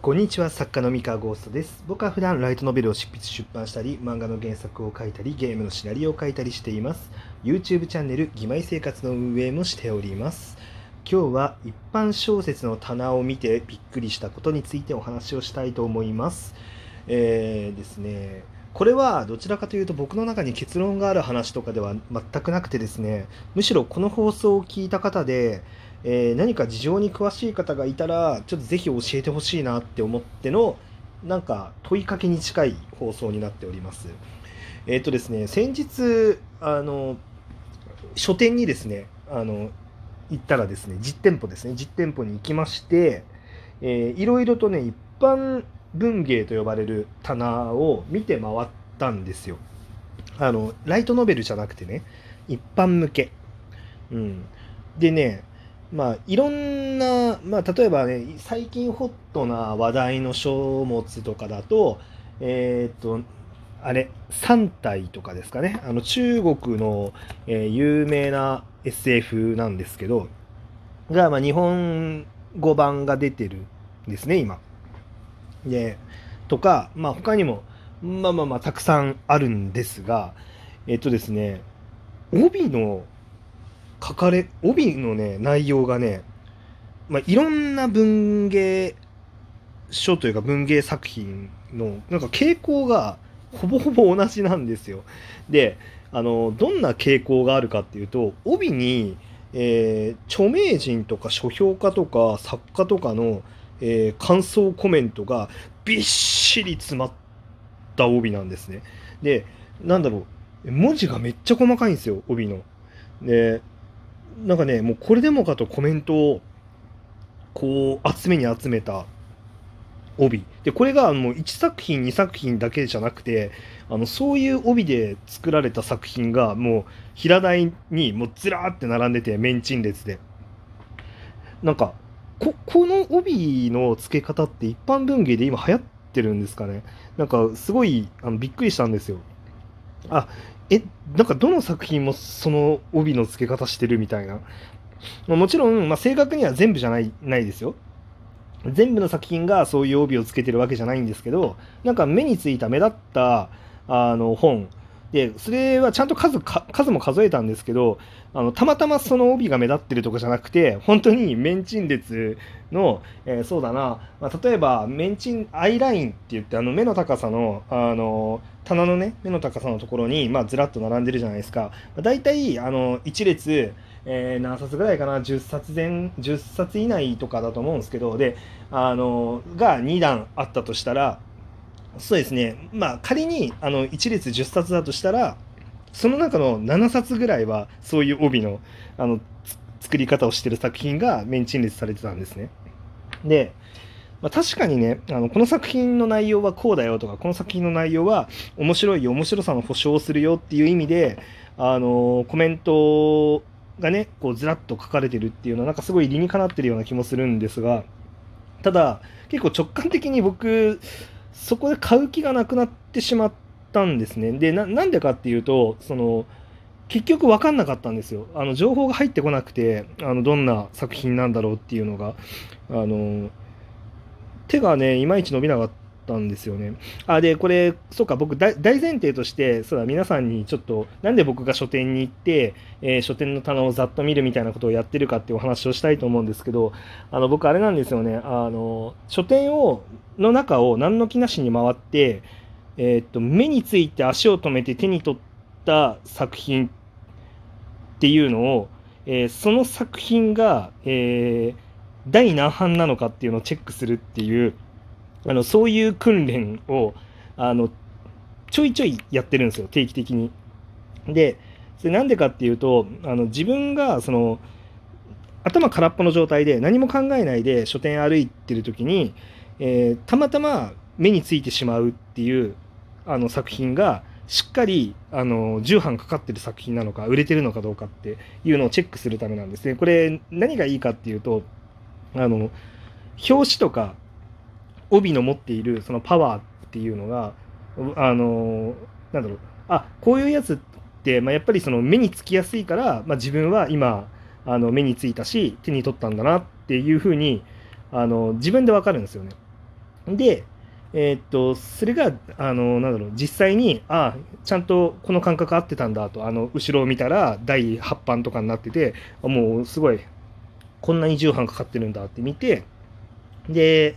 こんにちは作家の三河ゴーストです。僕は普段ライトノベルを執筆出版したり漫画の原作を書いたりゲームのシナリオを書いたりしています。YouTube チャンネル「義妹生活」の運営もしております。今日は一般小説の棚を見てびっくりしたことについてお話をしたいと思います。えー、ですね。これはどちらかというと僕の中に結論がある話とかでは全くなくてですねむしろこの放送を聞いた方でえー、何か事情に詳しい方がいたらちょっとぜひ教えてほしいなって思ってのなんか問いかけに近い放送になっております。えっ、ー、とですね先日あの書店にですねあの行ったらですね実店舗ですね実店舗に行きまして、えー、いろいろとね一般文芸と呼ばれる棚を見て回ったんですよ。あのライトノベルじゃなくてね一般向け。うん、でねまあ、いろんな、まあ、例えばね、最近ホットな話題の書物とかだと、えっ、と、あれ、3体とかですかね。あの、中国の、えー、有名な SF なんですけど、が、まあ、日本語版が出てるんですね、今。で、とか、まあ、他にも、まあまあまあ、たくさんあるんですが、えっとですね、帯の書かれ帯のね内容がね、まあ、いろんな文芸書というか文芸作品のなんか傾向がほぼほぼ同じなんですよ。であのどんな傾向があるかっていうと帯に、えー、著名人とか書評家とか作家とかの、えー、感想コメントがびっしり詰まった帯なんですね。でなんだろう文字がめっちゃ細かいんですよ帯の。でなんかねもうこれでもかとコメントをこう集めに集めた帯でこれがもう1作品2作品だけじゃなくてあのそういう帯で作られた作品がもう平台にもうずらーって並んでてメンチン列でなんかここの帯の付け方って一般文芸で今流行ってるんですかね？なんかすごいあのびっくりしたんですよ。あえなんかどの作品もその帯の付け方してるみたいな。もちろん、まあ、正確には全部じゃないないですよ。全部の作品がそういう帯をつけてるわけじゃないんですけどなんか目についた目立ったあの本でそれはちゃんと数数も数えたんですけどあのたまたまその帯が目立ってるとかじゃなくて本当にメンチン列の、えー、そうだな、まあ、例えばメンチンアイラインって言ってあの目の高さのあの棚のね目の高さのところに、まあ、ずらっと並んでるじゃないですか。だいたいあの1列えー、何冊ぐらいかな？10冊前10冊以内とかだと思うんですけどであのが2段あったとしたらそうですねまあ仮にあの1列10冊だとしたらその中の7冊ぐらいはそういう帯のあの作り方をしてる作品がメンチ列されてたんですね。で、まあ、確かにねあのこの作品の内容はこうだよとかこの作品の内容は面白いよ面白さの保証をするよっていう意味であのコメントがねこうずらっと書かれてるっていうのはなんかすごい理にかなってるような気もするんですがただ結構直感的に僕そこで買う気がなくなってしまったんですね。で、なんでかっていうと、その、結局分かんなかったんですよ。あの、情報が入ってこなくて、あの、どんな作品なんだろうっていうのが、あの、手がね、いまいち伸びなかったんですよね。あ、で、これ、そうか、僕大、前提として、そうだ、皆さんにちょっと、なんで僕が書店に行って、えー、書店の棚をざっと見るみたいなことをやってるかってお話をしたいと思うんですけど、あの、僕、あれなんですよね、あの、書店を、の中を何の気なしに回って、えー、っと、目について足を止めて手に取った作品っていうのを、えー、その作品が、えー、第何版なのかっていうのをチェックするっていう、あのそういう訓練をあのちょいちょいやってるんですよ定期的に。でそれなんでかっていうとあの自分がその頭空っぽの状態で何も考えないで書店歩いてる時に、えー、たまたま目についてしまうっていうあの作品がしっかりあの重版かかってる作品なのか売れてるのかどうかっていうのをチェックするためなんですね。これ何がいいかっていうとあの表紙とか帯の持っているそのパワーっていうのがあのなんだろうあこういうやつって、まあ、やっぱりその目につきやすいから、まあ、自分は今あの目についたし手に取ったんだなっていうふうにあの自分でわかるんですよね。で、えーっとそれがあのなんだろう実際にあちゃんとこの感覚合ってたんだとあの後ろを見たら第8版とかになっててもうすごいこんなに重版かかってるんだって見てで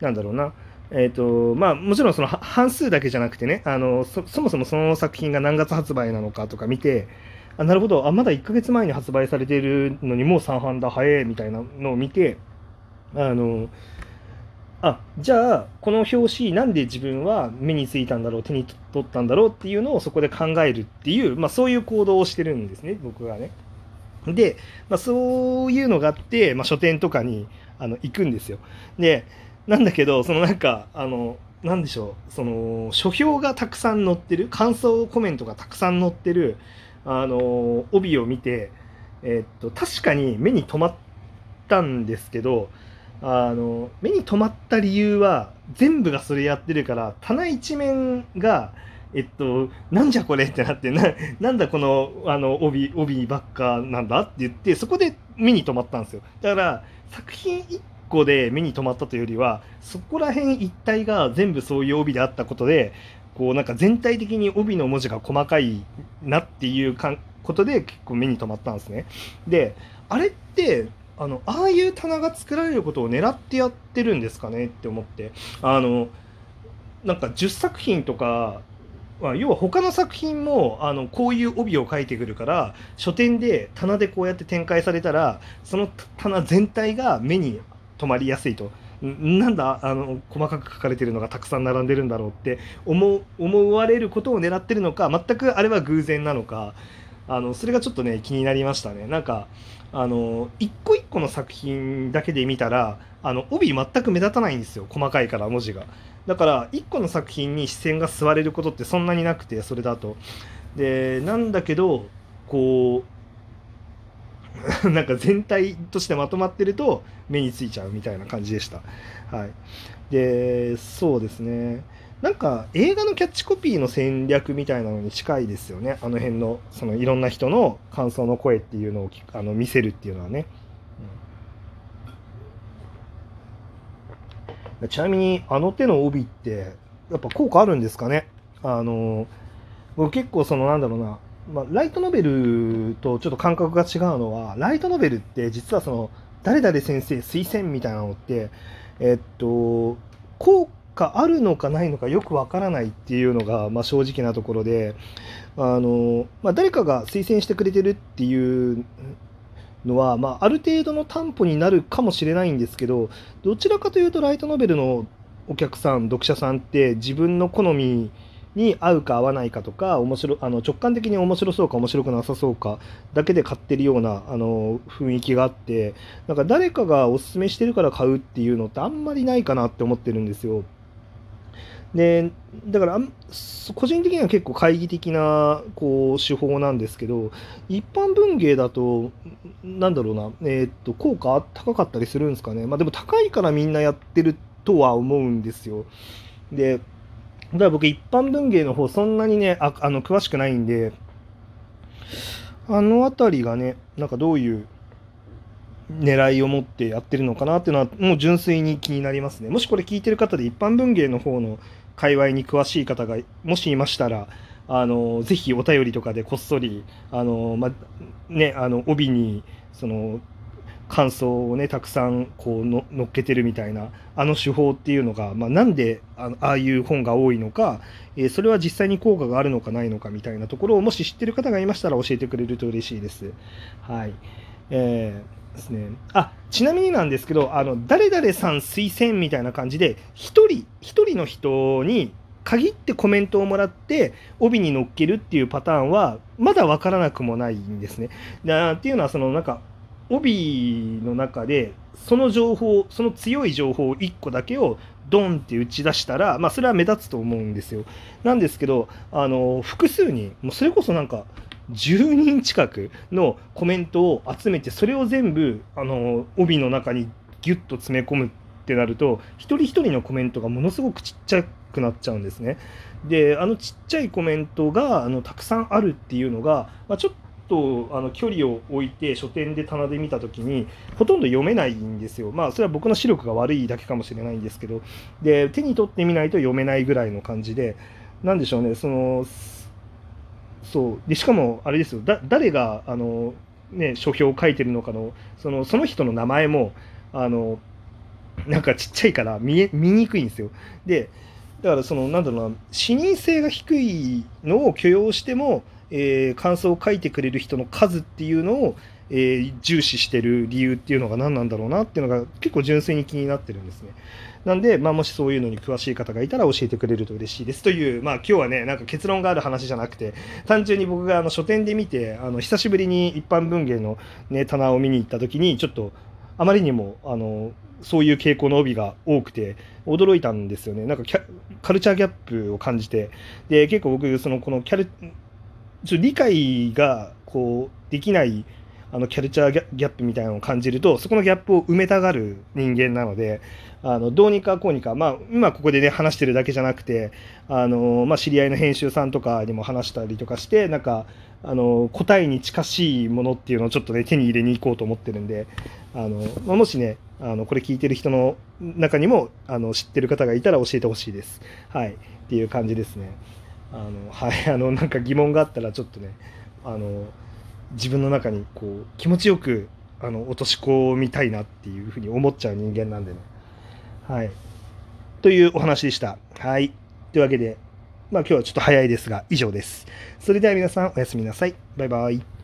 なんだろうなえーとまあ、もちろんその半数だけじゃなくてねあのそもそもその作品が何月発売なのかとか見てあなるほどあまだ1ヶ月前に発売されているのにもう3版だ早いみたいなのを見てあのあじゃあこの表紙なんで自分は目についたんだろう手に取ったんだろうっていうのをそこで考えるっていう、まあ、そういう行動をしてるんですね僕がね。で、まあ、そういうのがあって、まあ、書店とかにあの行くんですよ。でなんだけどそのなんかあのなんでしょうその書評がたくさん載ってる感想コメントがたくさん載ってるあの帯を見て、え、っと確かに目に留まったんですけどあの目に留まった理由は全部がそれやってるから棚一面がえっと、なんじゃこれってなってな、なんだこのあの帯帯ばっかなんだって言って、そこで目に留まったんですよ。だから、作品1個で目に留まったというよりは、そこら辺一体が全部そういう帯であったことで、こうなんか全体的に帯の文字が細かいなっていうかことで結構目に留まったんですね。で、あれってあのああいう棚が作られることを狙ってやってるんですかね？って思ってあのなんか10作品とかまあ、要は他の作品もあのこういう帯を書いてくるから書店で棚でこうやって展開されたらその棚全体が目に留まりやすいと。なんだあの細かく書かれてるのがたくさん並んでるんだろうって思思われることを狙ってるのか全くあれは偶然なのかあのそれがちょっとね気になりましたね。なんかあの一個一個の作品だけで見たらあの帯全く目立たないんですよ。細かいから文字が。だから一個の作品に視線が吸われることってそんなになくてそれだと。でなんだけどこう なんか全体としてまとまってると目についちゃうみたいな感じでした。はい。でそうですね。なんか映画のキャッチコピーの戦略みたいなのに近いですよね。あの辺のそのいろんな人の感想の声っていうのをあの見せるっていうのはね、うん、ちなみにあの手の帯ってやっぱ効果あるんですかね？あの僕結構そのなんだろうな、まあ、ライトノベルとちょっと感覚が違うのはライトノベルって実はその誰々先生推薦みたいなのってえっと効果あるのかないのかよくわからないっていうのが、まあ、正直なところであの、まあ、誰かが推薦してくれてるっていうのは、まあ、ある程度の担保になるかもしれないんですけどどちらかというとライトノベルのお客さん読者さんって自分の好みに合うか合わないかとか面白あの直感的に面白そうか面白くなさそうかだけで買ってるようなあの雰囲気があってなんか誰かがおすすめしてるから買うっていうのってあんまりないかなって思ってるんですよ。でだから個人的には結構懐疑的なこう手法なんですけど一般文芸だとなんだろうな、えー、っと効果高かったりするんですかねまあでも高いからみんなやってるとは思うんですよでだから僕一般文芸の方そんなにねああの詳しくないんであの辺りがねなんかどういう狙いを持ってやってるのかなっていうのはもう純粋に気になりますね。もしこれ聞いてる方で一般文芸の方の界隈に詳しい方がもしいましたらあのぜひお便りとかでこっそりあの、まね、あの帯にその感想をねたくさんこうのっけてるみたいなあの手法っていうのが、まあ、なんであああいう本が多いのか、えー、それは実際に効果があるのかないのかみたいなところをもし知ってる方がいましたら教えてくれると嬉しいです。はいえーですね。あ、ちなみになんですけど、あの、誰々さん推薦みたいな感じで、1人、1人の人に限ってコメントをもらって、帯に乗っけるっていうパターンは、まだ分からなくもないんですね。っていうのは、そのなんか、帯の中で、その情報、その強い情報1個だけをドンって打ち出したら、まあ、それは目立つと思うんですよ。なんですけど、あの、複数人、もうそれこそなんか、10人近くのコメントを集めてそれを全部あの帯の中にギュッと詰め込むってなると一人一人のコメントがものすごくちっちゃくなっちゃうんですね。であのちっちゃいコメントがあのたくさんあるっていうのが、まあ、ちょっととあの距離を置いて書店で棚で見た時にほとんど読めないんですよ。まあそれは僕の視力が悪いだけかもしれないんですけど。で手に取ってみないと読めないぐらいの感じで。なんでしょうねそのそう。でしかもあれですよ。だ誰があの、ね、書評を書いてるのかのそのその人の名前もあのなんかちっちゃいから見え見にくいんですよ。でだからそのなんだろうな視認性が低いのを許容しても、えー、感想を書いてくれる人の数っていうのを、えー、重視してる理由っていうのが何なんだろうなっていうのが結構純粋に気になってるんですね。なんで、まあ、もしそういうのに詳しい方がいたら教えてくれると嬉しいです。という、まあ、今日はね、なんか結論がある話じゃなくて、単純に僕があの書店で見て、あの久しぶりに一般文芸の、ね、棚を見に行った時に、ちょっとあまりにもあのそういう傾向の帯が多くて驚いたんですよね。なんかカルチャーギャップを感じて。で結構僕そのこのキャルちょ理解がこうできないあのキャルチャーギャップみたいなのを感じるとそこのギャップを埋めたがる人間なのであのどうにかこうにか、まあ、今ここでね話してるだけじゃなくてあの、まあ、知り合いの編集さんとかにも話したりとかしてなんかあの答えに近しいものっていうのをちょっとね手に入れに行こうと思ってるんであの、まあ、もしねあのこれ聞いてる人の中にもあの知ってる方がいたら教えてほしいです。はい、っていう感じですね。あのはいあのなんか疑問があったらちょっとねあの自分の中にこう気持ちよくあの落とし込みたいなっていうふうに思っちゃう人間なんでね。はい。というお話でした。はい。というわけで、まあ今日はちょっと早いですが以上です。それでは皆さんおやすみなさい。バイバイ。